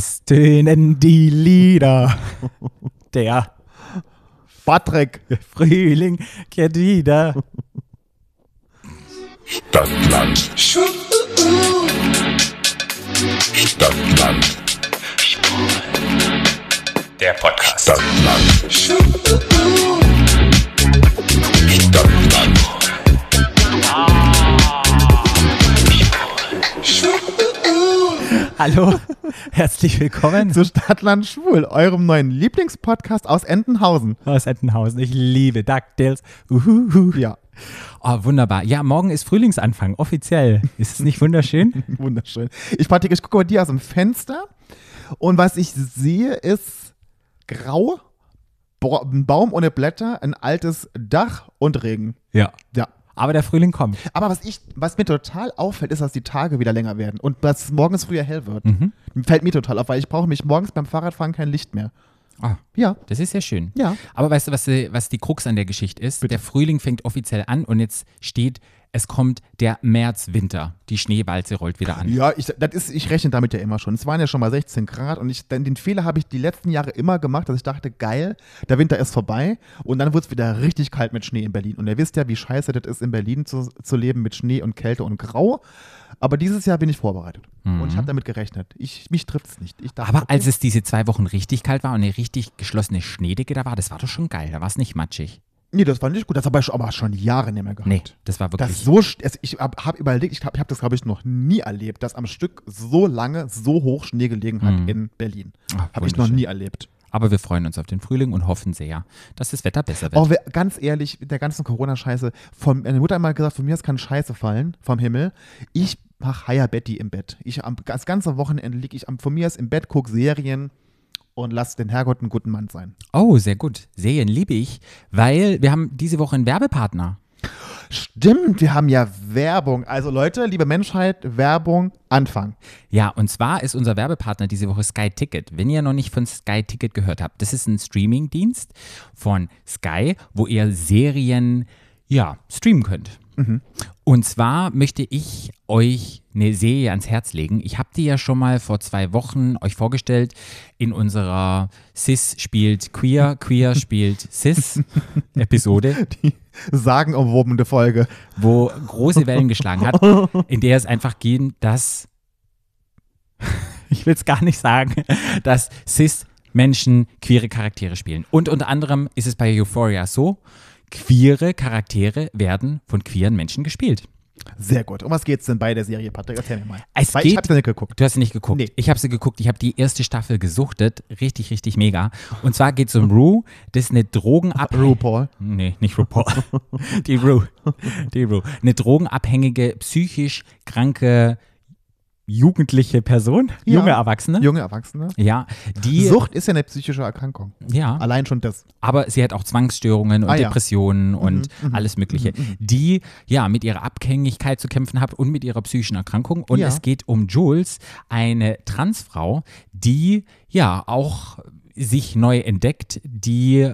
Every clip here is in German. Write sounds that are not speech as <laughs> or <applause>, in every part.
Es tönen die Lieder. <laughs> Der Patrick. Frühling kehrt wieder. Stadtland. Stadtland. Der Podcast. Stadtland. Stadtland. Hallo, <laughs> herzlich willkommen Zu Stadtland Schwul, eurem neuen Lieblingspodcast aus Entenhausen. aus Entenhausen. Ich liebe DuckTales. Uhuhu. Ja, Oh, wunderbar. Ja, morgen ist Frühlingsanfang, offiziell. Ist es nicht wunderschön? <laughs> wunderschön. Ich, Patrick, ich gucke bei dir aus dem Fenster und was ich sehe ist grau, ein Baum ohne Blätter, ein altes Dach und Regen. Ja. Ja. Aber der Frühling kommt. Aber was, ich, was mir total auffällt, ist, dass die Tage wieder länger werden und dass es morgens früher hell wird. Mhm. Fällt mir total auf, weil ich brauche mich morgens beim Fahrradfahren kein Licht mehr. Ah, Ja, das ist sehr schön. Ja. Aber weißt du, was was die Krux an der Geschichte ist? Der Frühling fängt offiziell an und jetzt steht, es kommt der März-Winter. Die Schneewalze rollt wieder an. Ja, ich, das ist, ich rechne damit ja immer schon. Es waren ja schon mal 16 Grad und ich, den, den Fehler habe ich die letzten Jahre immer gemacht, dass ich dachte, geil, der Winter ist vorbei und dann wird es wieder richtig kalt mit Schnee in Berlin. Und ihr wisst ja, wie scheiße das ist, in Berlin zu, zu leben mit Schnee und Kälte und Grau. Aber dieses Jahr bin ich vorbereitet und ich habe damit gerechnet. Ich, mich trifft es nicht. Ich dachte, Mhm. Aber okay, als es diese zwei Wochen richtig kalt war und eine richtig geschlossene Schneedecke da war, das war doch schon geil. Da war es nicht matschig. Nee, das war nicht gut. Das habe ich aber schon Jahre nicht mehr gehabt. Nee, das war wirklich. Das so, ich habe hab überlegt, ich habe hab das, glaube ich, noch nie erlebt, dass am Stück so lange, so hoch Schnee gelegen hat in Berlin. Habe ich noch nie erlebt. aber wir freuen uns auf den Frühling und hoffen sehr, dass das Wetter besser wird. Auch wer- ganz ehrlich, mit der ganzen Corona-Scheiße, von- meine Mutter hat mal gesagt, von mir kann Scheiße fallen vom Himmel. Ich mach Higher Betty im Bett. Ich am, das ganze Wochenende liege ich am, von mir aus im Bett, gucke Serien und lass den Herrgott einen guten Mann sein. Oh, sehr gut. Serien liebe ich, weil wir haben diese Woche einen Werbepartner. Stimmt, wir haben ja Werbung. Also Leute, liebe Menschheit, Werbung, Anfang. Ja, und zwar ist unser Werbepartner diese Woche Sky Ticket. Wenn ihr noch nicht von Sky Ticket gehört habt, das ist ein Streamingdienst von Sky, wo ihr Serien ja, streamen könnt. Und zwar möchte ich euch eine Serie ans Herz legen. Ich habe die ja schon mal vor zwei Wochen euch vorgestellt in unserer Cis spielt Queer, Queer spielt Cis <laughs> Episode. Die sagenumwobene Folge. wo große Wellen geschlagen hat, <laughs> in der es einfach ging, dass, <laughs> ich will es gar nicht sagen, dass Cis-Menschen queere Charaktere spielen. Und unter anderem ist es bei Euphoria so, queere Charaktere werden von queeren Menschen gespielt. Sehr gut. Um was geht's denn bei der Serie, Patrick? Erzähl mir mal. Es Weil geht- ich habe nicht geguckt. Du hast sie nicht geguckt. Nee. Ich habe sie geguckt. Ich habe die erste Staffel gesuchtet. Richtig, richtig mega. Und zwar geht es um Rue. Das ist eine Drogenab... <laughs> RuPaul. Nee, nicht RuPaul. <laughs> Die Rue. Die Rue. Eine drogenabhängige, psychisch kranke, jugendliche Person. Ja. Junge Erwachsene. Junge Erwachsene. ja, die... Sucht ist ja eine psychische Erkrankung. Ja, Allein schon das. aber sie hat auch Zwangsstörungen und Ah, ja. Depressionen und alles Mögliche, die ja mit ihrer Abhängigkeit zu kämpfen hat und mit ihrer psychischen Erkrankung. Und Ja. es geht um Jules, eine Transfrau, die ja auch sich neu entdeckt, die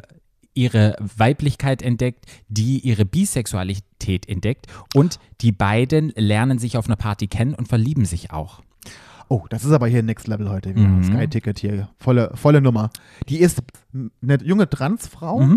ihre Weiblichkeit entdeckt, die ihre Bisexualität entdeckt und die beiden lernen sich auf einer Party kennen und verlieben sich auch. Oh, das ist aber hier Next Level heute wieder. Mhm. Sky Ticket hier. Volle, volle Nummer. Die ist eine junge Transfrau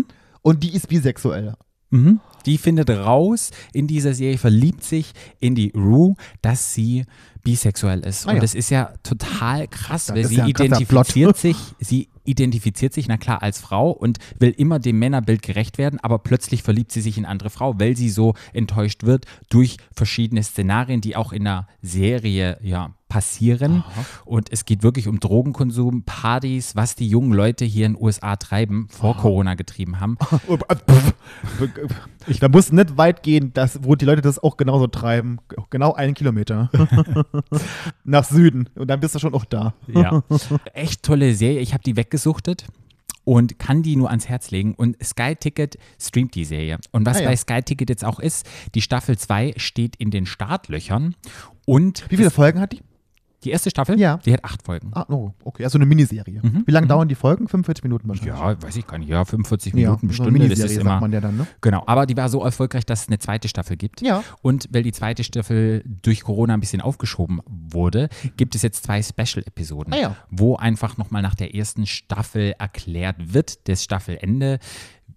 und die ist bisexuell. Mhm. Die findet raus in dieser Serie, verliebt sich in die Rue, dass sie bisexuell ist. Ah Und ja. das ist ja total krass, Das weil sie identifiziert sich, sie identifiziert sich, na klar, als Frau und will immer dem Männerbild gerecht werden, aber plötzlich verliebt sie sich in andere Frau, weil sie so enttäuscht wird durch verschiedene Szenarien, die auch in der Serie ja passieren. Und es geht wirklich um Drogenkonsum, Partys, was die jungen Leute hier in den USA treiben, vor Corona getrieben haben. <laughs> da muss nicht weit gehen, dass, wo die Leute das auch genauso treiben. Genau einen Kilometer. <laughs> Nach Süden. Und dann bist du schon auch da. Ja. Echt tolle Serie. Ich habe die weggesuchtet und kann die nur ans Herz legen. Und Sky Ticket streamt die Serie. Und was Ah ja. bei Sky Ticket jetzt auch ist, die Staffel 2 steht in den Startlöchern. Und Wie viele Folgen hat die? Die erste Staffel, Ja. die hat acht Folgen. Ah, oh, okay, also eine Miniserie. Wie lange dauern die Folgen? 45 Minuten wahrscheinlich. Mhm. Ja, weiß ich gar nicht. Ja, 45 Ja, Minuten, so eine das Miniserie ist sagt immer. man ja dann, ne? Genau, aber die war so erfolgreich, dass es eine zweite Staffel gibt. Ja. Und weil die zweite Staffel durch Corona ein bisschen aufgeschoben wurde, gibt es jetzt zwei Special-Episoden, Ah ja. wo einfach nochmal nach der ersten Staffel erklärt wird, das Staffelende,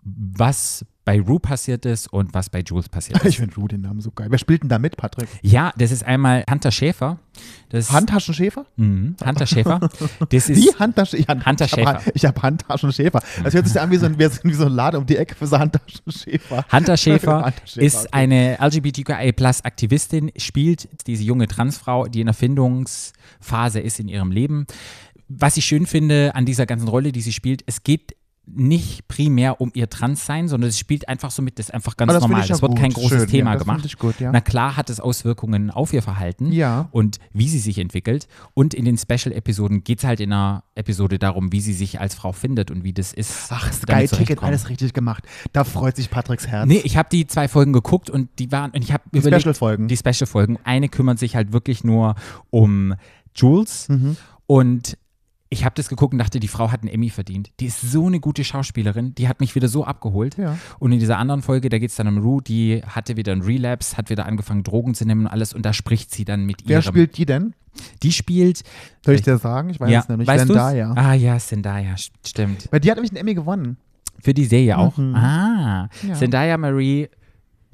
was bei Rue passiert ist und was bei Jules passiert Ich ist. finde Ru den Namen so geil. Wer spielt denn da mit, Patrick? ja, das ist einmal Hunter Schäfer. Das Handtaschenschäfer? Mhm, Hunter Schäfer. Das Wie? ist Handtaschenschäfer? Hunter ich hab, Schäfer. Ich habe Handtaschenschäfer. Das hört sich an wie so ein, wie so ein Laden um die Ecke für so Handtaschenschäfer. Hunter Schäfer <laughs> Hunter Schäfer, ist okay. eine LGBTQI-Plus-Aktivistin, spielt diese junge Transfrau, die in der Findungsphase ist in ihrem Leben. Was ich schön finde an dieser ganzen Rolle, die sie spielt, es geht nicht primär um ihr Transsein, sondern es spielt einfach so mit, das ist einfach ganz normal. Es wird gut. kein großes Schön, Thema ja, das gemacht. gut, ja. Na klar hat es Auswirkungen auf ihr Verhalten Ja. und wie sie sich entwickelt. Und in den Special-Episoden geht es halt in einer Episode darum, wie sie sich als Frau findet und wie das ist. Ach, Sky Ticket, alles richtig gemacht. Da freut sich Patricks Herz. Nee, ich habe die zwei Folgen geguckt und die waren, und ich habe Die Special-Folgen. Die Special-Folgen. Eine kümmert sich halt wirklich nur um Jules Mhm. und ich habe das geguckt und dachte, die Frau hat einen Emmy verdient. Die ist so eine gute Schauspielerin, die hat mich wieder so abgeholt. Ja. Und in dieser anderen Folge, da geht es dann um Rue, die hatte wieder einen Relapse, hat wieder angefangen, Drogen zu nehmen und alles. Und da spricht sie dann mit Wer ihrem. spielt die denn? Die spielt. Soll ich dir sagen? Ich weiß ja, es nämlich. weißt du's? Zendaya. Ah ja, Zendaya, st- stimmt. Weil die hat nämlich einen Emmy gewonnen. Für die Serie auch. Mhm. Ah, Ja. Zendaya Marie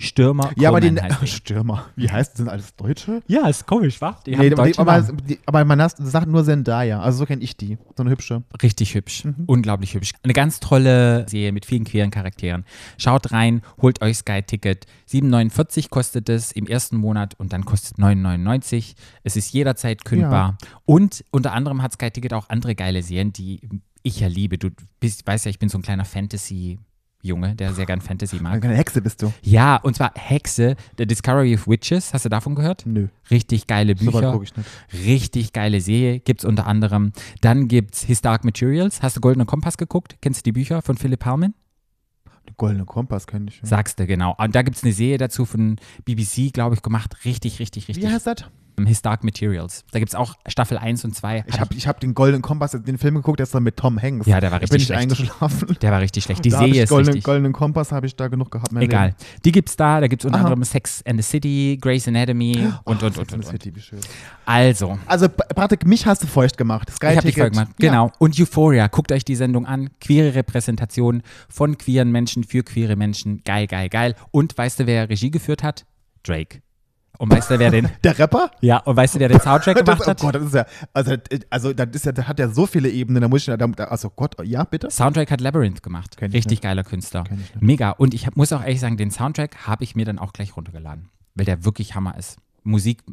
Stürmer. Ja, aber die. <laughs> Stürmer. Wie heißt das? Sind alles Deutsche? Ja, ist komisch, wa? Die Nee, haben die, aber, die, aber man has- sagt nur Zendaya. Also so kenne ich die. So eine hübsche. Richtig hübsch. Mhm. Unglaublich hübsch. Eine ganz tolle Serie mit vielen queeren Charakteren. Schaut rein, holt euch Sky Ticket. 7,49 kostet es im ersten Monat und dann kostet 9,99. Es ist jederzeit kündbar. Und unter anderem hat Sky Ticket auch andere geile Serien, die ich ja liebe. Du bist, weißt ja, ich bin so ein kleiner Fantasy-Junge, der sehr gern Fantasy mag. Eine Hexe bist du. Ja, und zwar Hexe, The Discovery of Witches. Hast du davon gehört? Nö. Richtig geile So Bücher. gucke ich nicht. Richtig geile Serie gibt es unter anderem. Dann gibt es His Dark Materials. Hast du Goldenen Kompass geguckt? Kennst du die Bücher von Philipp Harmon? Den goldenen Kompass kenne ich. Ja. Sagst du, genau. Und da gibt es eine Serie dazu von BBC, glaube ich, gemacht. Richtig, richtig, richtig. Wie heißt das? His Dark Materials. Da gibt es auch Staffel 1 und 2. Ich habe ich hab den goldenen Kompass, den Film geguckt, der ist dann mit Tom Hanks. Ja, der war Da bin richtig ich schlecht. eingeschlafen. Der war richtig schlecht. Die da Serie ich ist goldenen, richtig. goldenen Kompass habe ich da genug gehabt. Egal. Leben. Die gibt's da. Da gibt es unter Aha. anderem Sex and the City, Grey's Anatomy und, und, und, und, the und. City, wie schön. Also, Also, Pa- Patrick, mich hast du feucht gemacht. Sky Ich habe Ticket. Folge gemacht. Ja. Genau. Und Euphoria. Guckt euch die Sendung an. Queere Repräsentation von queeren Menschen für queere Menschen. Geil, geil, geil. Und weißt du, wer Regie geführt hat? Drake. Und weißt du, wer den, <laughs> Der Rapper? ja, und weißt du, wer den Soundtrack Das, gemacht oh hat? Gott, das ist ja, also, also das ist ja, der hat ja so viele Ebenen, da muss ich, ja- da, also Gott, ja, bitte? Soundtrack hat Labyrinth gemacht. Kenn ich Richtig geiler Künstler. Mega. Und ich hab, muss auch ehrlich sagen, den Soundtrack habe ich mir dann auch gleich runtergeladen. Weil der wirklich Hammer ist. Musik,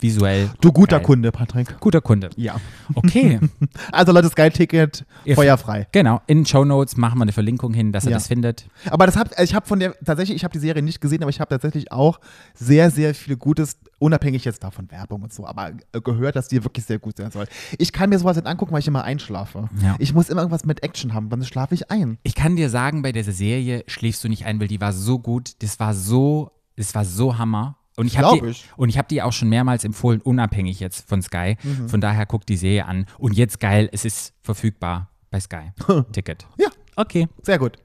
visuell. Du guter geil. Kunde, Patrick. Guter Kunde. Ja. Okay. <laughs> Also Leute, Sky Ticket, Ihr- feuerfrei. genau. In Show Notes machen wir eine Verlinkung hin, dass ihr Ja. das findet. Aber das hab, ich habe von der, tatsächlich, ich habe die Serie nicht gesehen, aber ich habe tatsächlich auch sehr, sehr viel Gutes, unabhängig jetzt davon Werbung und so, aber gehört, dass die wirklich sehr gut sein soll. Ich kann mir sowas nicht angucken, weil ich immer einschlafe. Ja. Ich muss immer irgendwas mit Action haben, sonst schlafe ich ein. Ich kann dir sagen, bei dieser Serie schläfst du nicht ein, weil die war so gut, das war so, das war so Hammer. Und ich habe die, ich. und ich habe die auch schon mehrmals empfohlen, unabhängig jetzt von Sky. Mhm. Von daher guckt die Serie an. Und jetzt geil, es ist verfügbar bei Sky. <laughs> Ticket. Ja, Okay. sehr gut.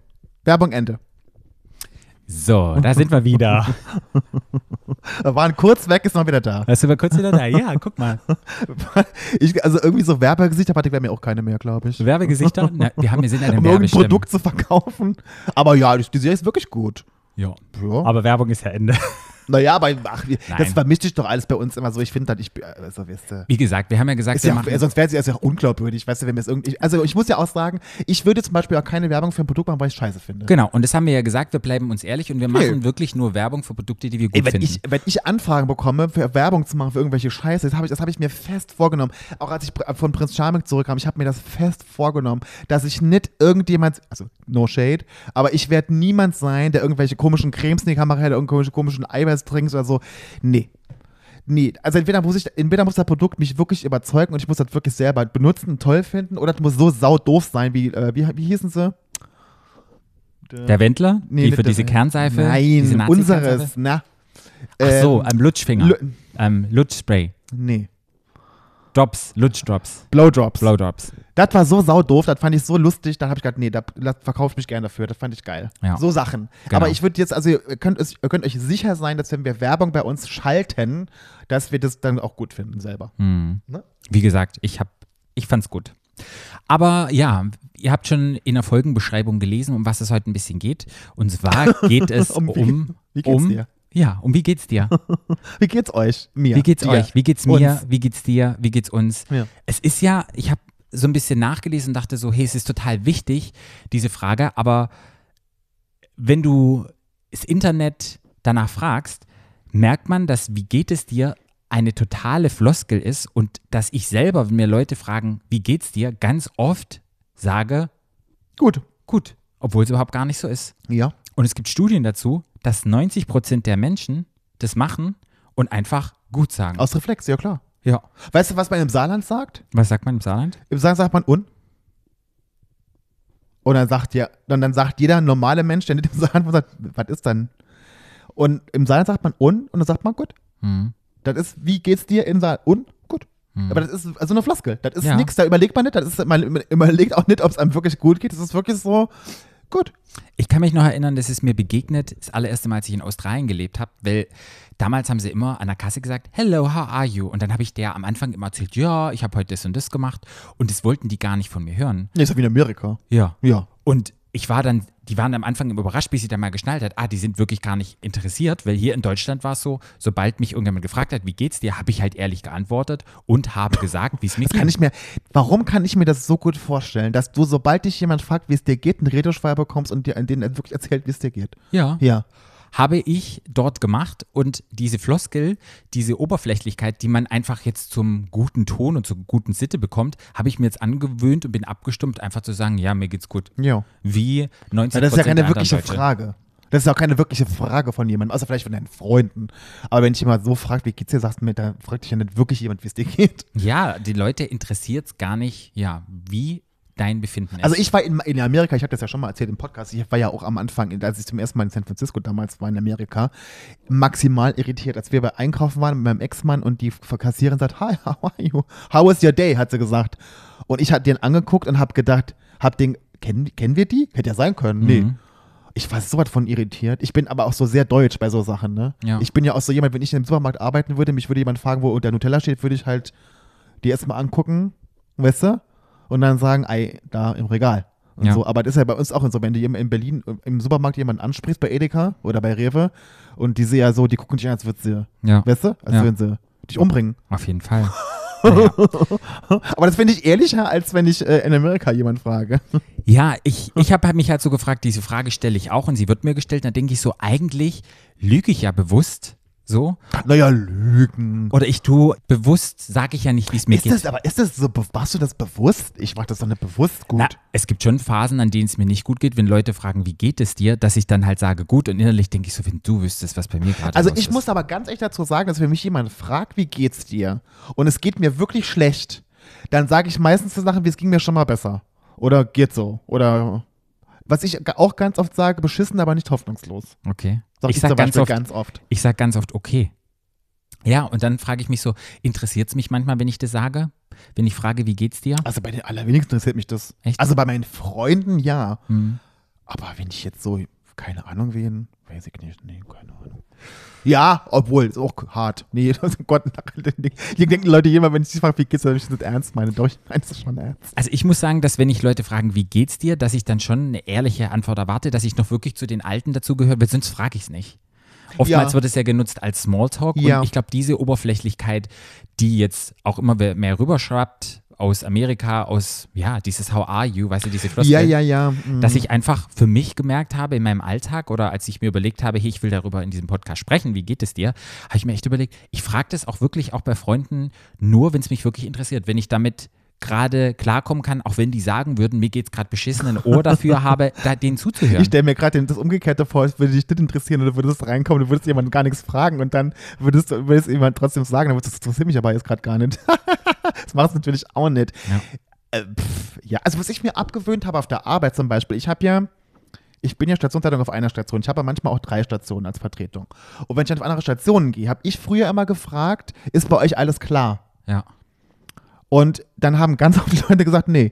Werbung Ende. So, da sind wir wieder. <laughs> Wir waren kurz weg, ist noch wieder da. Weißt du, wir kurz wieder da? Ja, guck mal. <laughs> Ich, also irgendwie so Werbegesichter, Patrick, wäre mir auch keine mehr, glaube ich. Werbegesichter? Na, wir haben, wir sind eine Um irgendein. Produkt zu verkaufen. Aber ja, die die Serie ist wirklich gut. Ja. Ja. Aber Werbung ist ja Ende. Naja, aber ach, Nein. das vermischt sich doch alles bei uns immer so. Ich finde halt, ich, also, weißt du, Wie gesagt, wir haben ja gesagt, ist wir ja, machen. sonst wäre es ja auch unglaubwürdig, weißt du, wenn wir es irgendwie. Also ich muss ja auch sagen, ich würde zum Beispiel auch keine Werbung für ein Produkt machen, weil ich es scheiße finde. Genau, und das haben wir ja gesagt, wir bleiben uns ehrlich und wir machen Nee. wirklich nur Werbung für Produkte, die wir gut Ey, wenn, finden. ich, wenn ich Anfragen bekomme, für Werbung zu machen für irgendwelche Scheiße, das habe ich, das hab ich mir fest vorgenommen. Auch als ich pr- von Prinz Charming zurückkam, ich habe mir das fest vorgenommen, dass ich nicht irgendjemand, also no shade, aber ich werde niemand sein, der irgendwelche komischen Cremes in die Kamera hält, irgendwelche komischen Eiweißdrinks oder so. Nee. Nee, also entweder muss ich, entweder muss das Produkt mich wirklich überzeugen und ich muss das wirklich selber benutzen, toll finden, oder es muss so saudoof sein, wie, äh, wie, wie hießen sie? der Wendler, Nee, die für diese Kernseife. Nein, diese unseres, na. Ach so, Ähm, ähm, Lutschfinger. Lu- ähm, Lutschspray. Nee. Drops, Lutschdrops, Blowdrops. Blowdrops. Das war so saudoof, das fand ich so lustig, da habe ich gedacht, nee, da, ich mich gerne dafür, das fand ich geil. Ja. So Sachen. Genau. Aber ich würde jetzt, also ihr könnt, es, ihr könnt euch sicher sein, dass wenn wir Werbung bei uns schalten, dass wir das dann auch gut finden selber. Hm. Ne? Wie gesagt, ich hab, ich fand's gut. Aber ja, ihr habt schon in der Folgenbeschreibung gelesen, um was es heute ein bisschen geht. Und zwar <laughs> geht es um, Um wie- <laughs> wie geht's um dir? ja, um wie geht's dir? <laughs> Wie geht's euch? Mir. Wie geht's dir, euch? Wie geht's mir? uns. Wie geht's dir? Wie geht's uns? Ja. Es ist ja, ich habe so ein bisschen nachgelesen und dachte so, hey, es ist total wichtig, diese Frage, aber wenn du das Internet danach fragst, merkt man, dass wie geht es dir eine totale Floskel ist und dass ich selber, wenn mir Leute fragen, wie geht's dir, ganz oft sage, Gut. gut, obwohl es überhaupt gar nicht so ist. Ja. Und es gibt Studien dazu, dass 90 Prozent der Menschen das machen und einfach gut sagen. Aus Reflex, ja klar. Ja. Weißt du, was man im Saarland sagt? Was sagt man im Saarland? Im Saarland sagt man un. Und dann sagt ja, dann, dann sagt jeder normale Mensch, der nicht im Saarland sagt, was ist dann? Und im Saarland sagt man un und dann sagt man gut. Hm. Das ist, wie geht's dir in Saarland? Un, gut. Aber das ist also eine Floskel. Das ist Ja. nichts, da überlegt man nicht. Das ist, man überlegt auch nicht, ob es einem wirklich gut geht. Das ist wirklich so, gut. Ich kann mich noch erinnern, das ist mir begegnet, das allererste Mal, als ich in Australien gelebt habe, weil damals haben sie immer an der Kasse gesagt, hello, how are you? Und dann habe ich der am Anfang immer erzählt, ja, ich habe heute das und das gemacht und das wollten die gar nicht von mir hören. Nee, ist ja wie in Amerika. Ja. Ja. Und ich war dann, die waren am Anfang immer überrascht, bis sie dann mal geschnallt hat, ah, die sind wirklich gar nicht interessiert, weil hier in Deutschland war es so, sobald mich irgendjemand gefragt hat, wie geht's dir, habe ich halt ehrlich geantwortet und habe gesagt, wie es mir Das <laughs> kann ich mir, warum kann ich mir das so gut vorstellen, dass du, sobald dich jemand fragt, wie es dir geht, einen Redeschreiber bekommst und dir an denen wirklich erzählt, wie es dir geht? Ja. Ja. Habe ich dort gemacht und diese Floskel, diese Oberflächlichkeit, die man einfach jetzt zum guten Ton und zur guten Sitte bekommt, habe ich mir jetzt angewöhnt und bin abgestimmt, einfach zu sagen, ja, mir geht's gut. Ja. Wie 90 Ja, das ist ja keine wirkliche Deutsche. Frage. Das ist auch keine wirkliche Frage von jemandem, außer vielleicht von deinen Freunden. Aber wenn ich jemand so fragt, wie geht's dir, sagst du mir, da fragt dich ja nicht wirklich jemand, wie es dir geht. Ja, die Leute interessiert es gar nicht, ja, wie dein Befinden ist. Also ich war in, in Amerika, ich habe das ja schon mal erzählt im Podcast, ich war ja auch am Anfang, als ich zum ersten Mal in San Francisco damals war in Amerika, maximal irritiert, als wir bei Einkaufen waren mit meinem Ex-Mann und die Kassiererin sagt, hi, how are you? How was your day? hat sie gesagt. Und ich hatte den angeguckt und habe gedacht, hab den, kennen, kennen wir die? Hätte ja sein können. Nee. Mhm. Ich war so was von irritiert. Ich bin aber auch so sehr deutsch bei so Sachen, ne? Ja. Ich bin ja auch so jemand, wenn ich im Supermarkt arbeiten würde, mich würde jemand fragen, wo der Nutella steht, würde ich halt die erstmal angucken, weißt du? Und dann sagen, ei, da im Regal. Und Ja. so. Aber das ist ja bei uns auch so, wenn du in Berlin im Supermarkt jemanden ansprichst, bei Edeka oder bei Rewe, und die sind ja so, die gucken dich an, als würden sie, ja, weißt du? Als Ja. würden sie dich umbringen. auf jeden Fall. <laughs> Naja. Aber das finde ich ehrlicher, als wenn ich äh, in Amerika jemand frage. <laughs> Ja, ich, ich habe mich halt so gefragt, diese Frage stelle ich auch und sie wird mir gestellt. Dann denke ich so, eigentlich lüge ich ja bewusst so. naja, Lügen. Oder ich tue bewusst, sage ich ja nicht, wie es mir Ist geht. das, aber ist das so, machst du das bewusst? Ich mach das doch nicht bewusst gut. Na, es gibt schon Phasen, an denen es mir nicht gut geht, wenn Leute fragen, wie geht es dir, dass ich dann halt sage, gut und innerlich denke ich so, wenn du wüsstest, was bei mir gerade Also los ich ist. muss aber ganz echt dazu sagen, dass wenn mich jemand fragt, wie geht's dir, und es geht mir wirklich schlecht, dann sage ich meistens so Sachen wie es ging mir schon mal besser. Oder geht so. Oder was ich auch ganz oft sage, beschissen, aber nicht hoffnungslos. Okay. Sag ich ich sag ganz oft, ganz oft. ich sag ganz oft, okay. Ja, und dann frage ich mich so, interessiert es mich manchmal, wenn ich das sage? Wenn ich frage, wie geht's dir? Also bei den allerwenigsten interessiert mich das. Echt? Also bei meinen Freunden ja. Hm. Aber wenn ich jetzt so, keine Ahnung wen, weiß ich nicht, nee, keine Ahnung. Ja, obwohl, ist auch hart. Nee, <laughs> oh Gott, hier denken Leute jemand, wenn ich sie frage, wie geht's dir, ich das nicht ernst meine. Doch, ich meine es schon ernst. Also ich muss sagen, dass wenn ich Leute fragen, wie geht's dir, dass ich dann schon eine ehrliche Antwort erwarte, dass ich noch wirklich zu den Alten dazugehöre, weil sonst frage ich es nicht. Oftmals Ja. wird es ja genutzt als Smalltalk Ja. und ich glaube, diese Oberflächlichkeit, die jetzt auch immer mehr rüberschwappt aus Amerika, aus, ja, dieses How are you, weißt du, diese Floskel, Ja, ja, ja. mm. dass ich einfach für mich gemerkt habe in meinem Alltag oder als ich mir überlegt habe, hey, ich will darüber in diesem Podcast sprechen, wie geht es dir, habe ich mir echt überlegt, ich frage das auch wirklich auch bei Freunden nur, wenn es mich wirklich interessiert, wenn ich damit gerade klarkommen kann, auch wenn die sagen würden, mir geht's gerade beschissen, ein Ohr dafür habe, <laughs> da denen zuzuhören. Ich stelle mir gerade das Umgekehrte vor, es würde dich nicht interessieren du würdest reinkommen, du würdest jemanden gar nichts fragen und dann würdest du würdest jemand trotzdem sagen, dann würdest du, das interessiert mich aber jetzt gerade gar nicht. <laughs> <laughs> das machst du natürlich auch nicht. Ja. Äh, pff, ja, also was ich mir abgewöhnt habe auf der Arbeit zum Beispiel, ich habe ja, ich bin ja Stationsleitung auf einer Station, ich habe ja manchmal auch drei Stationen als Vertretung. Und wenn ich dann auf andere Stationen gehe, habe ich früher immer gefragt, ist bei euch alles klar? ja. Und dann haben ganz <laughs> viele Leute gesagt, nee.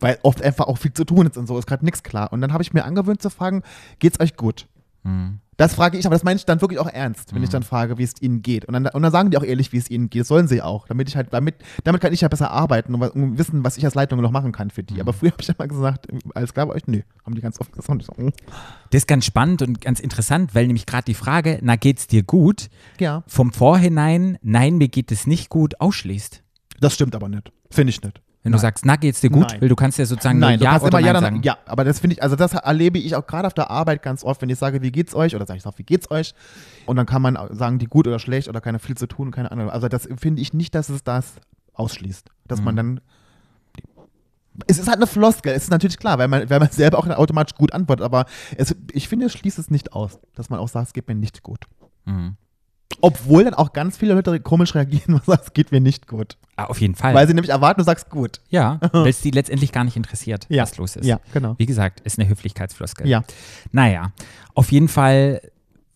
Weil oft einfach auch viel zu tun ist und so, ist gerade nichts klar. Und dann habe ich mir angewöhnt zu fragen, geht's euch gut? Mhm. Das frage ich, aber das meine ich dann wirklich auch ernst, wenn ich dann frage, wie es ihnen geht. Und dann, und dann sagen die auch ehrlich, wie es ihnen geht. Das sollen sie auch. Damit ich halt, damit, damit kann ich ja besser arbeiten und, und wissen, was ich als Leitung noch machen kann für die. Aber früher habe ich immer gesagt, alles klar bei euch? Nö. Haben die ganz oft gesagt. So, mm. Das ist ganz spannend und ganz interessant, weil nämlich gerade die Frage, na geht's dir gut, Ja. vom Vorhinein, nein, mir geht es nicht gut, ausschließt. Das stimmt aber nicht. Finde ich nicht. Wenn du sagst, na geht's dir gut, Nein. weil du kannst ja sozusagen Nein, ja oder immer ja, nein dann, sagen. ja, aber das finde ich, also das erlebe ich auch gerade auf der Arbeit ganz oft, wenn ich sage, wie geht's euch, oder sage ich auch, wie geht's euch? Und dann kann man sagen, die gut oder schlecht oder keine viel zu tun, keine Ahnung. Also das finde ich nicht, dass es das ausschließt. Dass Mhm. man dann. Es ist halt eine Floskel, es ist natürlich klar, weil man, weil man selber auch automatisch gut antwortet, aber es, ich finde, es schließt es nicht aus, dass man auch sagt, es geht mir nicht gut. Mhm. Obwohl dann auch ganz viele Leute komisch reagieren und sagen, es geht mir nicht gut. Ah, auf jeden Fall. Weil sie nämlich erwarten, du sagst gut. ja, <laughs> weil es die letztendlich gar nicht interessiert, Ja. was los ist. Ja, genau. Wie gesagt, ist eine Höflichkeitsfloskel. Ja. Naja, auf jeden Fall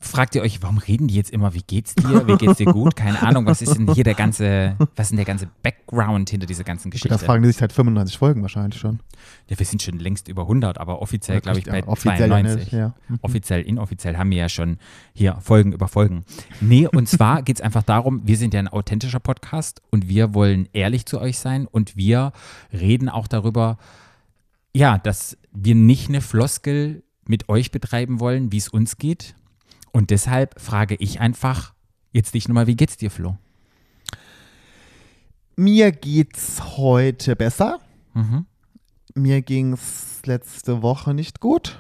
fragt ihr euch, warum reden die jetzt immer, wie geht's dir, wie geht's dir gut? Keine Ahnung, was ist denn hier der ganze, was ist denn der ganze Background hinter dieser ganzen Geschichte? Das fragen die sich seit 95 Folgen wahrscheinlich schon. ja, wir sind schon längst über 100, aber offiziell, glaube ich, bei Ja, offiziell ja 92. nicht, ja. Offiziell, inoffiziell haben wir ja schon hier Folgen über Folgen. Nee, und zwar geht es einfach darum, wir sind ja ein authentischer Podcast und wir wollen ehrlich zu euch sein und wir reden auch darüber, ja, dass wir nicht eine Floskel mit euch betreiben wollen, wie es uns geht. Und deshalb frage ich einfach jetzt dich nochmal, wie geht's dir, Flo? Mir geht's heute besser. Mhm. Mir ging's letzte Woche nicht gut,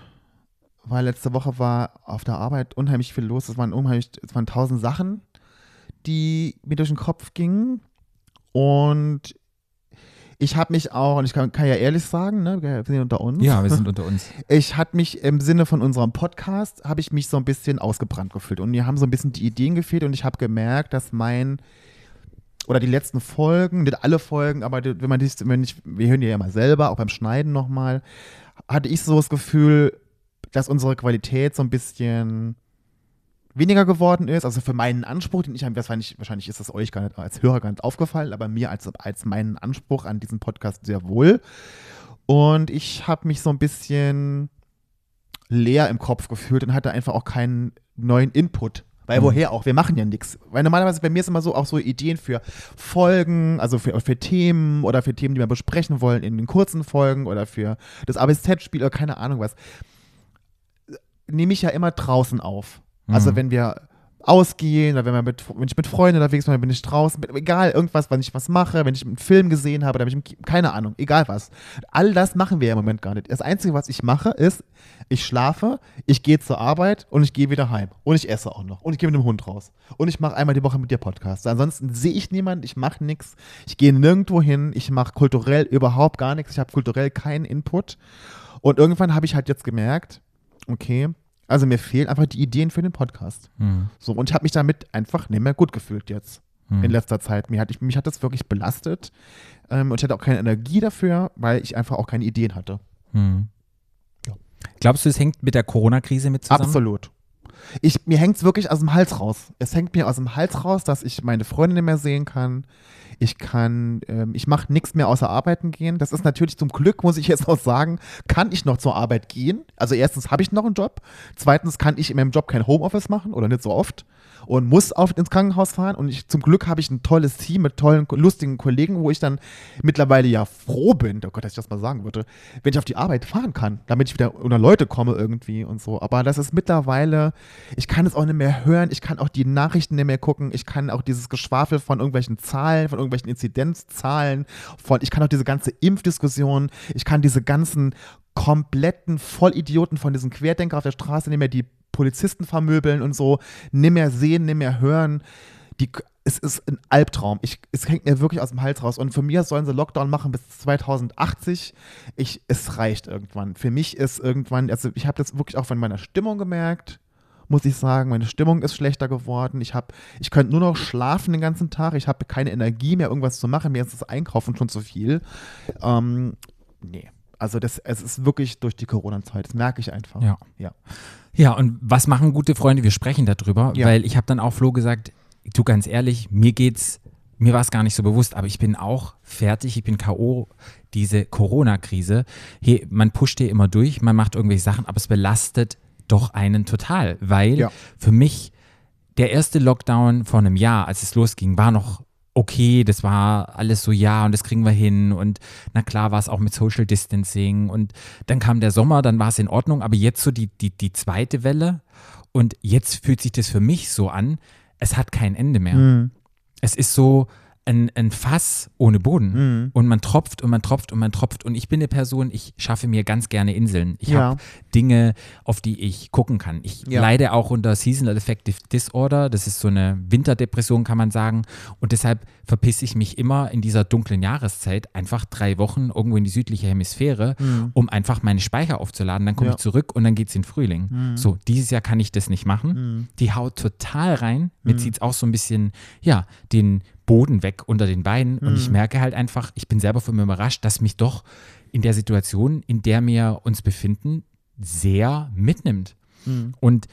weil letzte Woche war auf der Arbeit unheimlich viel los. Es waren unheimlich, es waren tausend Sachen, die mir durch den Kopf gingen. Und ich habe mich auch, und ich kann, kann ja ehrlich sagen, ne, wir sind ja unter uns. Ja, wir sind unter uns. <laughs> Ich hatte mich im Sinne von unserem Podcast, habe ich mich so ein bisschen ausgebrannt gefühlt. Und mir haben so ein bisschen die Ideen gefehlt und ich habe gemerkt, dass mein, oder die letzten Folgen, nicht alle Folgen, aber wenn man dies, wenn ich, wir hören die ja immer selber, auch beim Schneiden nochmal, hatte ich so das Gefühl, dass unsere Qualität so ein bisschen weniger geworden ist. Also für meinen Anspruch, den ich habe, wahrscheinlich, wahrscheinlich ist das euch gar nicht als Hörer gar nicht aufgefallen, aber mir als, als meinen Anspruch an diesem Podcast sehr wohl. Und ich habe mich so ein bisschen leer im Kopf gefühlt und hatte einfach auch keinen neuen Input. Weil Mhm. woher auch? Wir machen ja nichts. Weil normalerweise bei mir ist immer so auch so Ideen für Folgen, also für, für Themen oder für Themen, die wir besprechen wollen in den kurzen Folgen oder für das ABZ-Spiel oder keine Ahnung was. Nehme ich ja immer draußen auf. Also Mhm. wenn wir ausgehen oder wenn, wir mit, wenn ich mit Freunden unterwegs bin, dann bin ich draußen, mit, egal, irgendwas, wenn ich was mache, wenn ich einen Film gesehen habe, dann bin ich keine Ahnung, egal was. All das machen wir im Moment gar nicht. Das Einzige, was ich mache, ist, ich schlafe, ich gehe zur Arbeit und ich gehe wieder heim. Und ich esse auch noch. Und ich gehe mit dem Hund raus. Und ich mache einmal die Woche mit dir Podcast. Ansonsten sehe ich niemanden, ich mache nichts, ich gehe nirgendwo hin, ich mache kulturell überhaupt gar nichts, ich habe kulturell keinen Input. Und irgendwann habe ich halt jetzt gemerkt, okay, also mir fehlen einfach die Ideen für den Podcast. Mhm. So, und ich habe mich damit einfach nicht mehr gut gefühlt jetzt Mhm. in letzter Zeit. Mir hat, ich, mich hat das wirklich belastet. Ähm, und ich hatte auch keine Energie dafür, weil ich einfach auch keine Ideen hatte. Mhm. Ja. Glaubst du, es hängt mit der Corona-Krise mit zusammen? Absolut. Ich, mir hängt es wirklich aus dem Hals raus. Es hängt mir aus dem Hals raus, dass ich meine Freundin nicht mehr sehen kann. Ich kann, ähm, ich mache nichts mehr außer arbeiten gehen. Das ist natürlich zum Glück, muss ich jetzt auch sagen, kann ich noch zur Arbeit gehen. Also erstens habe ich noch einen Job. Zweitens kann ich in meinem Job kein Homeoffice machen oder nicht so oft und muss oft ins Krankenhaus fahren. Und ich, zum Glück habe ich ein tolles Team mit tollen, lustigen Kollegen, wo ich dann mittlerweile ja froh bin, oh Gott, dass ich das mal sagen würde, wenn ich auf die Arbeit fahren kann, damit ich wieder unter Leute komme irgendwie und so. Aber das ist mittlerweile, ich kann es auch nicht mehr hören, ich kann auch die Nachrichten nicht mehr gucken, ich kann auch dieses Geschwafel von irgendwelchen Zahlen, von irgendwelchen Inzidenzzahlen, von, ich kann auch diese ganze Impfdiskussion, ich kann diese ganzen kompletten Vollidioten von diesen Querdenker auf der Straße nicht mehr die Polizisten vermöbeln und so, nicht mehr sehen, nicht mehr hören. Die, es ist ein Albtraum. Ich, es hängt mir wirklich aus dem Hals raus. Und für mich sollen sie Lockdown machen bis 2080. Ich, es reicht irgendwann. Für mich ist irgendwann, also ich habe das wirklich auch von meiner Stimmung gemerkt, muss ich sagen. Meine Stimmung ist schlechter geworden. Ich ich könnte nur noch schlafen den ganzen Tag. Ich habe keine Energie mehr, irgendwas zu machen. Mir ist das Einkaufen schon zu viel. Ähm, nee. Also das, es ist wirklich durch die Corona-Zeit. Das merke ich einfach. Ja. ja. Ja, und was machen gute Freunde? Wir sprechen darüber, Ja. weil ich habe dann auch Flo gesagt, du ganz ehrlich, mir geht's mir war es gar nicht so bewusst, aber ich bin auch fertig, ich bin K.O. Diese Corona-Krise. Hier, man pusht hier immer durch, man macht irgendwelche Sachen, aber es belastet doch einen total, weil Ja. für mich der erste Lockdown vor einem Jahr, als es losging, war noch okay, das war alles so, ja, und das kriegen wir hin und na klar war es auch mit Social Distancing und dann kam der Sommer, dann war es in Ordnung, aber jetzt so die, die, die zweite Welle und jetzt fühlt sich das für mich so an, es hat kein Ende mehr. Es ist so ein, ein Fass ohne Boden und man tropft und man tropft und man tropft und ich bin eine Person, ich schaffe mir ganz gerne Inseln. Ich Ja. habe Dinge, auf die ich gucken kann. Ich Ja. leide auch unter Seasonal Affective Disorder, das ist so eine Winterdepression, kann man sagen und deshalb verpisse ich mich immer in dieser dunklen Jahreszeit einfach drei Wochen irgendwo in die südliche Hemisphäre, um einfach meine Speicher aufzuladen. Dann komme Ja. ich zurück und dann geht es in Frühling. So, dieses Jahr kann ich das nicht machen. Die haut total rein. Mir zieht es auch so ein bisschen, ja, den Boden weg unter den Beinen. Und ich merke halt einfach, ich bin selber von mir überrascht, dass mich doch in der Situation, in der wir uns befinden, sehr mitnimmt. Und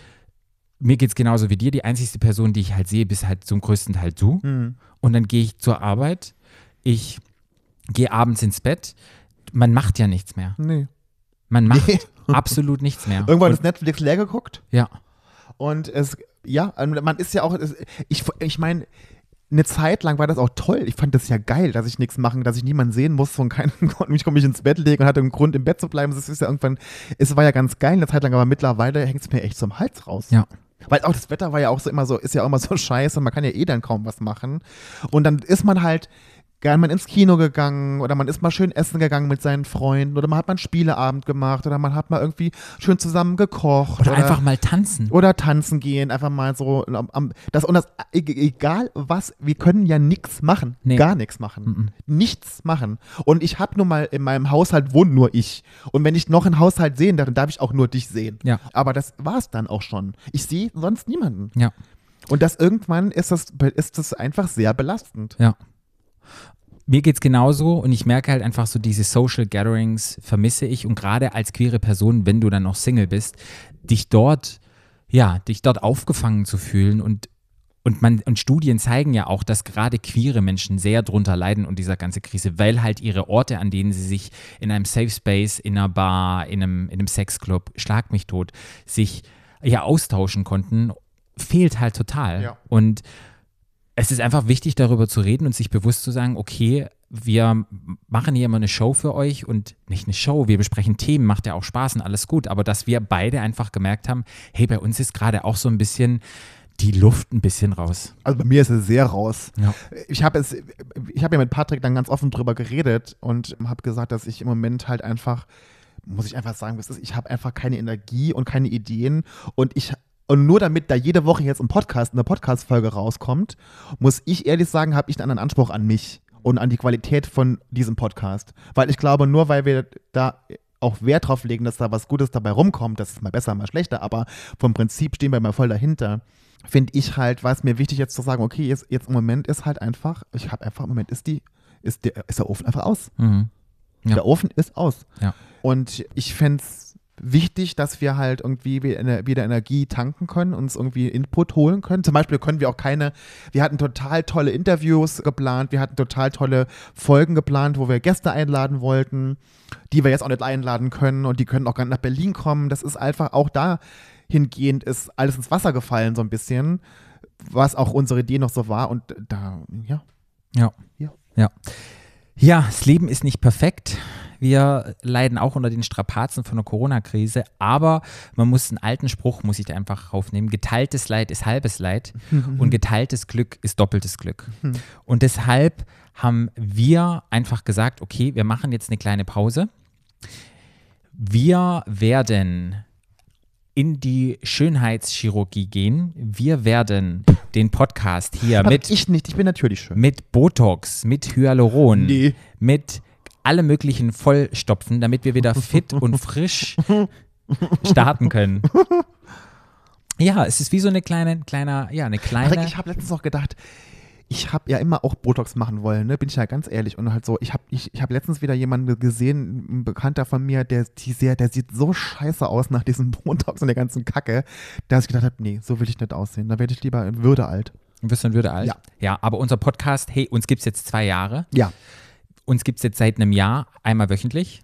mir geht es genauso wie dir. Die einzigste Person, die ich halt sehe, bist halt zum größten Teil du. Und dann gehe ich zur Arbeit. Ich gehe abends ins Bett. Man macht ja nichts mehr. Nee. Man macht Nee. <laughs> absolut nichts mehr. Irgendwann ist Netflix leer geguckt ja, und es, ja, man ist ja auch, ich, ich meine, eine Zeit lang war das auch toll. Ich fand das ja geil, dass ich nichts machen, dass ich niemanden sehen musste und keinen <laughs> Grund, mich konnte mich ins Bett legen und hatte einen Grund, im Bett zu bleiben. Das ist ja irgendwann, es war ja ganz geil eine Zeit lang, aber mittlerweile hängt es mir echt zum Hals raus. ja. Weil auch das Wetter war ja auch so immer so, ist ja auch immer so <laughs> scheiße, man kann ja eh dann kaum was machen. Und dann ist man halt gern mal ins Kino gegangen oder man ist mal schön essen gegangen mit seinen Freunden oder man hat mal einen Spieleabend gemacht oder man hat mal irgendwie schön zusammen gekocht. Oder, einfach mal tanzen. oder tanzen gehen, einfach mal so am, das und das e- egal was, wir können ja nichts machen, Nee. gar nichts machen, nichts machen. Und ich habe nur mal in meinem Haushalt wohnt nur ich und wenn ich noch einen Haushalt sehen darf, dann darf ich auch nur dich sehen. Ja. Aber das war's dann auch schon. Ich sehe sonst niemanden. Ja, Und das irgendwann ist das ist das einfach sehr belastend. ja. Mir geht's genauso und ich merke halt einfach so diese Social Gatherings vermisse ich und gerade als queere Person, wenn du dann noch Single bist, dich dort, ja, dich dort aufgefangen zu fühlen und und, man, und Studien zeigen ja auch, dass gerade queere Menschen sehr drunter leiden unter dieser ganzen Krise, weil halt ihre Orte, an denen sie sich in einem Safe Space, in einer Bar, in einem, in einem Sexclub, schlag mich tot, sich ja austauschen konnten, fehlt halt total. Ja. Und es ist einfach wichtig, darüber zu reden und sich bewusst zu sagen, okay, wir machen hier immer eine Show für euch und nicht eine Show, wir besprechen Themen, macht ja auch Spaß und alles gut, aber dass wir beide einfach gemerkt haben, hey, bei uns ist gerade auch so ein bisschen die Luft ein bisschen raus. Also bei mir ist es sehr raus. Ja. Ich habe es, ich habe ja mit Patrick dann ganz offen drüber geredet und habe gesagt, dass ich im Moment halt einfach, muss ich einfach sagen, was ist, ich habe einfach keine Energie und keine Ideen und ich und nur damit da jede Woche jetzt ein Podcast, eine Podcast-Folge rauskommt, muss ich ehrlich sagen, habe ich einen anderen Anspruch an mich und an die Qualität von diesem Podcast. Weil ich glaube, nur weil wir da auch Wert drauf legen, dass da was Gutes dabei rumkommt, das ist mal besser, mal schlechter, aber vom Prinzip stehen wir mal voll dahinter. Finde ich halt, war es mir wichtig jetzt zu sagen, okay, jetzt, jetzt im Moment ist halt einfach, ich habe einfach, im Moment ist die, ist der, ist der Ofen einfach aus. Mhm. Ja. Der Ofen ist aus. Ja. Und ich fände es wichtig, dass wir halt irgendwie wieder Energie tanken können, uns irgendwie Input holen können. Zum Beispiel können wir auch keine, wir hatten total tolle Interviews geplant, wir hatten total tolle Folgen geplant, wo wir Gäste einladen wollten, die wir jetzt auch nicht einladen können und die können auch gar nicht nach Berlin kommen. Das ist einfach auch dahingehend ist alles ins Wasser gefallen so ein bisschen, was auch unsere Idee noch so war und da. Ja. Ja. Ja. Ja, das Leben ist nicht perfekt. Wir leiden auch unter den Strapazen von der Corona-Krise, aber man muss einen alten Spruch, muss ich da einfach raufnehmen, geteiltes Leid ist halbes Leid <laughs> und geteiltes Glück ist doppeltes Glück. <laughs> Und deshalb haben wir einfach gesagt, okay, wir machen jetzt eine kleine Pause. Wir werden in die Schönheitschirurgie gehen. Wir werden den Podcast hier Aber mit ich nicht, ich bin natürlich schön. mit Botox, mit Hyaluron, Nee. mit alle möglichen vollstopfen, damit wir wieder fit und frisch starten können. Ja, es ist wie so eine kleine, kleiner, ja, eine kleine. Ich habe letztens noch gedacht, ich habe ja immer auch Botox machen wollen, ne? bin ich ja ganz ehrlich. Und halt so, ich habe ich, ich hab letztens wieder jemanden gesehen, ein Bekannter von mir, der, die sehr, der sieht so scheiße aus nach diesem <laughs> Botox und der ganzen Kacke, dass ich gedacht habe, nee, so will ich nicht aussehen. Da werde ich lieber in Würde alt. Du wirst und würde alt. Ja. ja, aber unser Podcast, hey, uns gibt es jetzt zwei Jahre. Ja. Uns gibt es jetzt seit einem Jahr einmal wöchentlich.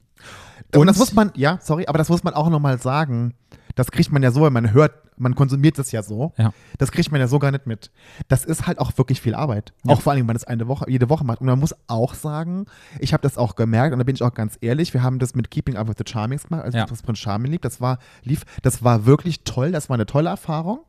Und, das muss man, ja, sorry, aber das muss man auch nochmal sagen. Das kriegt man ja so, wenn man hört, man konsumiert es ja so. Ja. Das kriegt man ja so gar nicht mit. Das ist halt auch wirklich viel Arbeit. Ja. Auch vor allem, wenn man das eine Woche, jede Woche macht. Und man muss auch sagen, ich habe das auch gemerkt, und da bin ich auch ganz ehrlich, wir haben das mit Keeping Up with the Charmings gemacht, also Ja. das Prinz Charming lieb. Das war, lief, das war wirklich toll, das war eine tolle Erfahrung.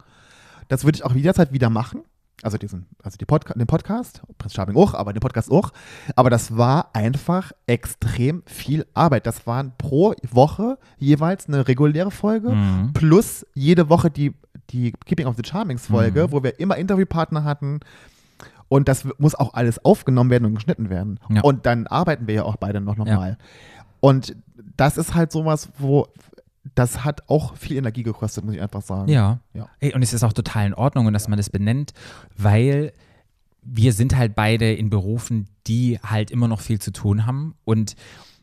Das würde ich auch jederzeit wieder machen. Also diesen, also die Podca den Podcast, Prinz Charming auch, aber den Podcast auch. Aber das war einfach extrem viel Arbeit. Das waren pro Woche jeweils eine reguläre Folge Mhm. plus jede Woche die, die Keeping of the Charmings Folge, Mhm. wo wir immer Interviewpartner hatten. Und das muss auch alles aufgenommen werden und geschnitten werden. Ja. Und dann arbeiten wir ja auch beide noch nochmal. Und das ist halt sowas, wo das hat auch viel Energie gekostet, muss ich einfach sagen. Ja. Ja. Ey, und es ist auch total in Ordnung dass man das benennt, weil wir sind halt beide in Berufen, die halt immer noch viel zu tun haben und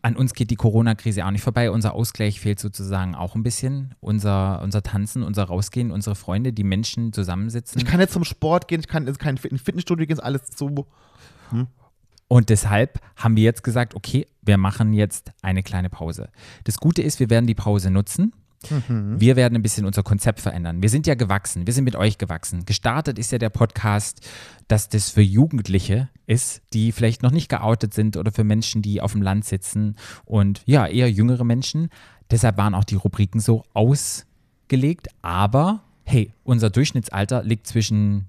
an uns geht die Corona-Krise auch nicht vorbei. Unser Ausgleich fehlt sozusagen auch ein bisschen. Unser, unser Tanzen, unser Rausgehen, unsere Freunde, die Menschen zusammensitzen. Ich kann jetzt zum Sport gehen, ich kann kein in Fitnessstudio gehen, ist alles zu. Und deshalb haben wir jetzt gesagt, okay, wir machen jetzt eine kleine Pause. Das Gute ist, wir werden die Pause nutzen. Wir werden ein bisschen unser Konzept verändern. Wir sind ja gewachsen, wir sind mit euch gewachsen. Gestartet ist ja der Podcast, dass das für Jugendliche ist, die vielleicht noch nicht geoutet sind oder für Menschen, die auf dem Land sitzen und ja, eher jüngere Menschen. Deshalb waren auch die Rubriken so ausgelegt. Aber hey, unser Durchschnittsalter liegt zwischen,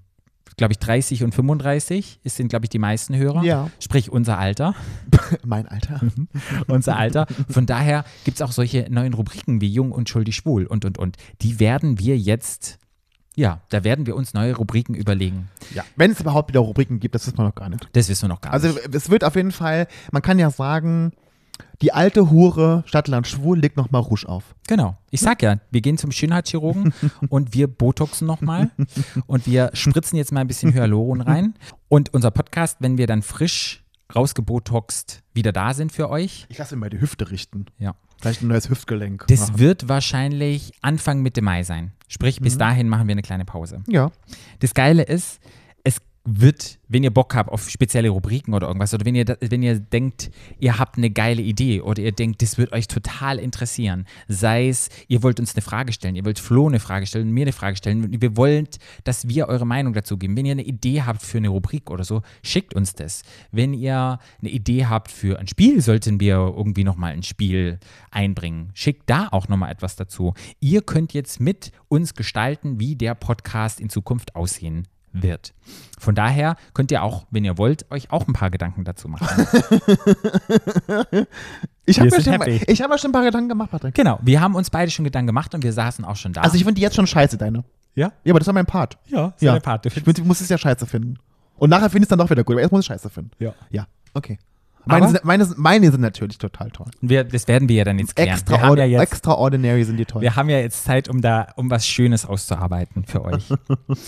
glaube ich, 30 und 35. Es sind, glaube ich, die meisten Hörer. Ja. Sprich, unser Alter. <laughs> Mein Alter. unser Alter. Von daher gibt es auch solche neuen Rubriken wie Jung, Unschuldig, Schwul und, und, und. Die werden wir jetzt, ja, da werden wir uns neue Rubriken überlegen. Ja. Wenn es überhaupt wieder Rubriken gibt, das wissen wir noch gar nicht. Das wissen wir noch gar Also nicht. es wird auf jeden Fall, man kann ja sagen, die alte Hure Stadtland Schwul legt nochmal Rouge auf. Genau. Ich sag ja, wir gehen zum Schönheitschirurgen <laughs> und wir botoxen nochmal und wir spritzen jetzt mal ein bisschen Hyaluron rein. Und unser Podcast, wenn wir dann frisch rausgebotoxt wieder da sind für euch, Ich lasse mir mal die Hüfte richten. ja. Vielleicht ein neues Hüftgelenk. Das machen. wird wahrscheinlich Anfang Mitte Mai sein. Sprich, bis dahin machen wir eine kleine Pause. Ja. Das Geile ist, wird, wenn ihr Bock habt auf spezielle Rubriken oder irgendwas, oder wenn ihr, wenn ihr denkt, ihr habt eine geile Idee oder ihr denkt, das wird euch total interessieren, sei es, ihr wollt uns eine Frage stellen, ihr wollt Flo eine Frage stellen, mir eine Frage stellen, wir wollt, dass wir eure Meinung dazu geben. Wenn ihr eine Idee habt für eine Rubrik oder so, schickt uns das. Wenn ihr eine Idee habt für ein Spiel, sollten wir irgendwie nochmal ein Spiel einbringen. Schickt da auch nochmal etwas dazu. Ihr könnt jetzt mit uns gestalten, wie der Podcast in Zukunft aussehen wird. Von daher könnt ihr auch, wenn ihr wollt, euch auch ein paar Gedanken dazu machen. <laughs> Ich habe sind schon mal- happy. ich hab mir schon ein paar Gedanken gemacht, Patrick. genau, wir haben uns beide schon Gedanken gemacht und wir saßen auch schon da. Also ich finde die jetzt schon scheiße, deine. ja? Ja, aber das war mein Part. Ja, Ja. der Part. Du Ich muss es ja scheiße finden. Und nachher finde ich es dann doch wieder gut, aber erst muss ich scheiße finden. Ja. Ja, okay. Meine sind, meine, meine sind natürlich total toll. wir, das werden wir ja dann jetzt klären. Wir haben, Extraordi ja jetzt, extraordinary sind die toll. wir haben ja jetzt Zeit, um da, um was Schönes auszuarbeiten für euch.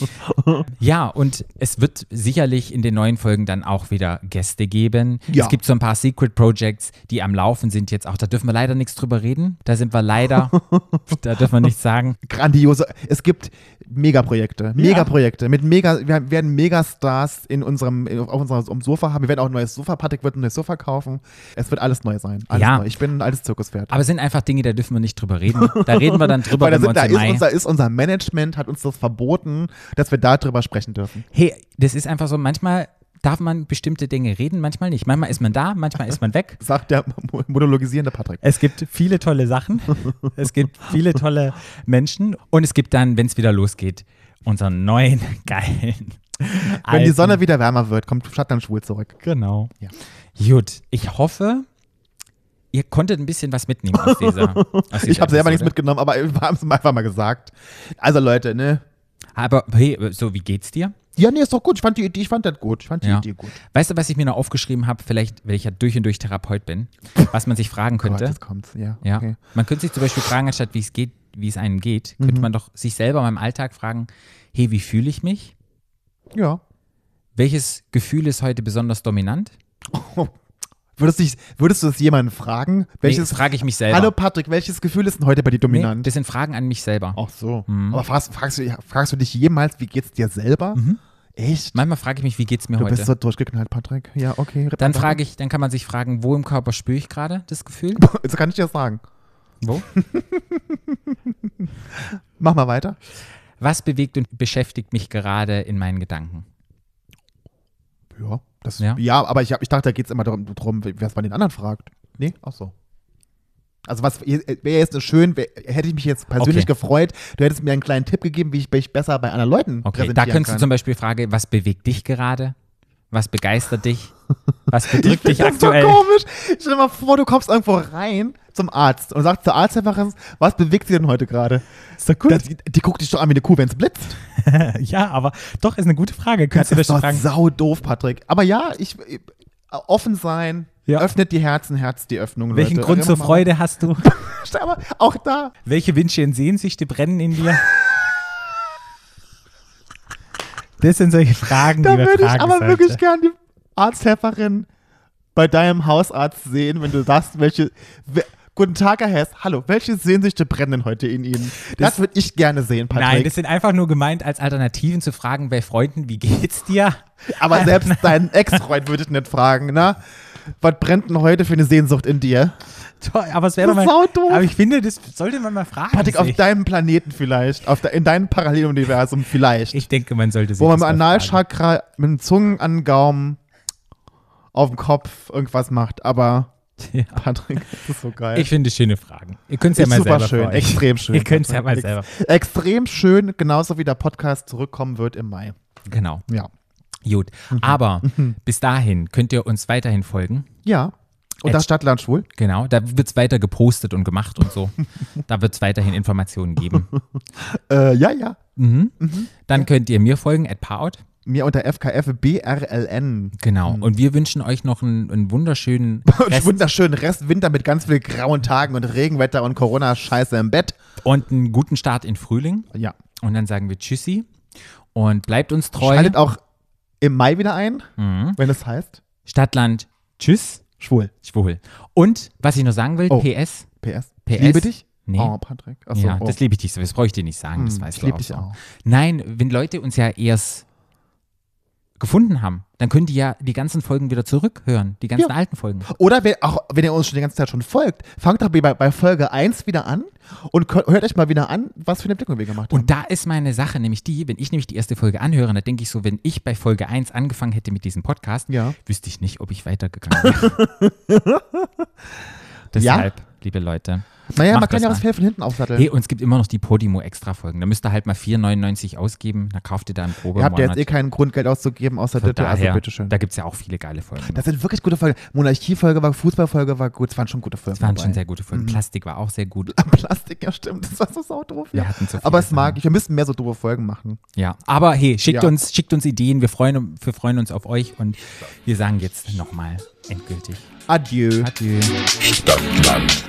<laughs> ja, und es wird sicherlich in den neuen Folgen dann auch wieder Gäste geben. Ja. Es gibt so ein paar Secret Projects, die am Laufen sind jetzt auch. Da dürfen wir leider nichts drüber reden. Da sind wir leider, <laughs> da dürfen wir nichts sagen. Grandiose. Es gibt Megaprojekte. Megaprojekte. Mit Mega, wir werden Megastars in unserem, auf unserem Sofa haben. Wir werden auch ein neues Sofa. Patrick wird ein neues Sofa kaufen. Es wird alles neu sein. Alles Ja. neu. Ich bin ein altes Zirkuspferd. Aber es sind einfach Dinge, da dürfen wir nicht drüber reden. Da reden wir dann <laughs> drüber, Weil da, sind, da ist Mai unser, ist unser Management, hat uns das verboten, dass wir darüber sprechen dürfen. Hey, das ist einfach so, manchmal darf man bestimmte Dinge reden, manchmal nicht. Manchmal ist man da, manchmal ist man weg. <laughs> Sagt der monologisierende Patrick. Es gibt viele tolle Sachen, <laughs> es gibt viele tolle Menschen und es gibt dann, wenn es wieder losgeht, unseren neuen, geilen. Wenn die Sonne wieder wärmer wird, kommt Stadtland schwul zurück. Genau. Ja. Gut, ich hoffe, ihr konntet ein bisschen was mitnehmen aus dieser. <laughs> Aus dieser Ich habe selber nichts mitgenommen, aber wir haben es einfach mal gesagt. Also Leute, ne? Aber hey, so, wie geht's dir? Ja, nee, ist doch gut. Ich fand die Idee, ich fand das gut. Ich fand die Ja. Idee gut. Weißt du, was ich mir noch aufgeschrieben habe, vielleicht, weil ich ja durch und durch Therapeut bin, <laughs> was man sich fragen Gott, könnte? jetzt kommt's. Ja, Ja. okay. Man könnte sich zum Beispiel fragen, anstatt wie es geht, wie es einem geht, Mhm. könnte man doch sich selber mal im Alltag fragen, hey, wie fühle ich mich? Ja. Welches Gefühl ist heute besonders dominant? <laughs> Würdest, dich, würdest du das jemanden fragen? Welches, nee, frage ich mich selber. Hallo Patrick, welches Gefühl ist denn heute bei dir nee, dominant? das sind Fragen an mich selber. Ach so. Mhm. Aber fragst, fragst, du, fragst du dich jemals, wie geht's dir selber? Mhm. Echt? Manchmal frage ich mich, wie geht's mir Du heute? bist so durchgeknallt, Patrick. Ja, okay. dann frage ich, dann kann man sich fragen, wo im Körper spüre ich gerade das Gefühl? <laughs> Das kann ich dir sagen. Wo? <laughs> Mach mal weiter. Was bewegt und beschäftigt mich gerade in meinen Gedanken? Ja, das, Ja. ja. aber ich, hab- ich dachte, da geht es immer darum, darum, was man den anderen fragt. Nee, ach so. Also was wäre jetzt schön, wär, hätte ich mich jetzt persönlich Okay. gefreut, du hättest mir einen kleinen Tipp gegeben, wie ich mich besser bei anderen Leuten Okay, da könntest kann. du zum Beispiel fragen, was bewegt dich gerade? Was begeistert dich? <laughs> Was bedrückt dich das aktuell? so komisch. Stell dir mal vor, du kommst irgendwo rein zum Arzt und sagst zur Arzthelferin, was bewegt sie denn heute gerade? Ist doch gut. Das- Die, die guckt dich doch an wie eine Kuh, wenn es blitzt. <laughs> ja, aber doch ist eine gute Frage. Könntest du das ist doch fragen? sau doof, Patrick. Aber ja, ich, ich offen sein, Ja. öffnet die Herzen, Herz die Öffnung. Welchen Leute. Grund zur Immer mal- Freude hast du? <laughs> Aber auch da. Welche Wünsche und Sehnsüchte brennen in dir? <laughs> Das sind solche Fragen, Da die man würde ich fragen aber sollte. wirklich gern die Arzthelferin bei deinem Hausarzt sehen, wenn du sagst, welche. Guten Tag, Herr Hess. Hallo, welche Sehnsüchte brennen denn heute in Ihnen? Das, würde ich gerne sehen, Patrick. Nein, das sind einfach nur gemeint als Alternativen zu fragen bei Freunden, wie geht's dir? aber <laughs> selbst deinen Ex-Freund würde ich nicht fragen, na? Was brennt denn heute für eine Sehnsucht in dir? Toll, aber es wäre Das mal. saudoof. Aber ich finde, das sollte man mal fragen. Patrick, auf sich. deinem Planeten vielleicht, auf de, in deinem Paralleluniversum vielleicht. ich denke, man sollte sich wo man das fragen. Analchakra mit dem Zungen an den Gaumen auf dem Kopf irgendwas macht. Aber <laughs> Ja. Patrick, das ist so geil. Ich finde schöne Fragen. Ihr könnt es ja mal super selber schön, extrem schön. <laughs> Ihr könnt es ja mal Ex- selber. Extrem schön, genauso wie der Podcast zurückkommen wird im Mai. Genau. Ja. Gut. Mhm. Aber bis dahin könnt ihr uns weiterhin folgen. Ja. Und das Stadtland schwul? Genau. Da wird es weiter gepostet und gemacht und so. da wird es weiterhin Informationen geben. <laughs> Äh, ja, ja. Mhm. Dann könnt ihr mir folgen, at Paout. Mir unter FKFBRLN. Genau. Und wir wünschen euch noch einen, einen wunderschönen <laughs> Und Rest wunderschönen Rest Winter mit ganz viel grauen Tagen und Regenwetter und Corona-Scheiße im Bett. und einen guten Start in Frühling. Ja. Und dann sagen wir Tschüssi und bleibt uns treu. Schaltet auch im Mai wieder ein, Mhm. wenn es heißt Stadtland, tschüss, schwul. schwul. Und was ich noch sagen will, Oh. PS. PS. PS? Ich liebe dich. Nee. Oh, Patrick. Achso, ja, oh. das liebe ich dich so. Das brauche ich dir nicht sagen, das Hm, weißt ich du lieb auch dich auch. Nein, wenn Leute uns ja erst gefunden haben, dann können die ja die ganzen Folgen wieder zurückhören, die ganzen Ja. alten Folgen. Oder wenn, auch wenn ihr uns schon die ganze Zeit schon folgt, fangt doch bei, bei Folge 1 wieder an und hört euch mal wieder an, was für eine Entwicklung wir gemacht haben. Und da ist meine Sache, nämlich die, wenn ich nämlich die erste Folge anhöre, dann denke ich so, wenn ich bei Folge 1 angefangen hätte mit diesem Podcast, Ja. wüsste ich nicht, ob ich weitergegangen wäre. <laughs> Deshalb, liebe Leute. Naja, man macht kann das ja was von hinten aufsatteln. Hey, und es gibt immer noch die Podimo-Extra-Folgen. Da müsst ihr halt mal 4,99 ausgeben, dann kauft ihr da einen Probe. ihr habt ja jetzt eh kein Grund, Geld auszugeben, außer Ditte, also bitteschön. da gibt es ja auch viele geile Folgen. Das sind wirklich gute Folgen. Monarchie-Folge war, Fußball-Folge war gut, es waren schon gute Folgen. Das waren dabei. schon sehr gute Folgen. Plastik war auch sehr gut. <laughs> Plastik, ja stimmt, das war so saudoof. Wir Ja. hatten zu viele Aber es mag ich, wir müssten mehr so doofe Folgen machen. Ja, aber hey, schickt, Ja. uns, schickt uns Ideen. Wir freuen, wir freuen uns auf euch und wir sagen jetzt nochmal endgültig. Adieu. Adieu. Stadtland.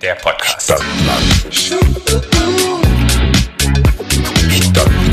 Der Podcast. Stadtland. Stadtland.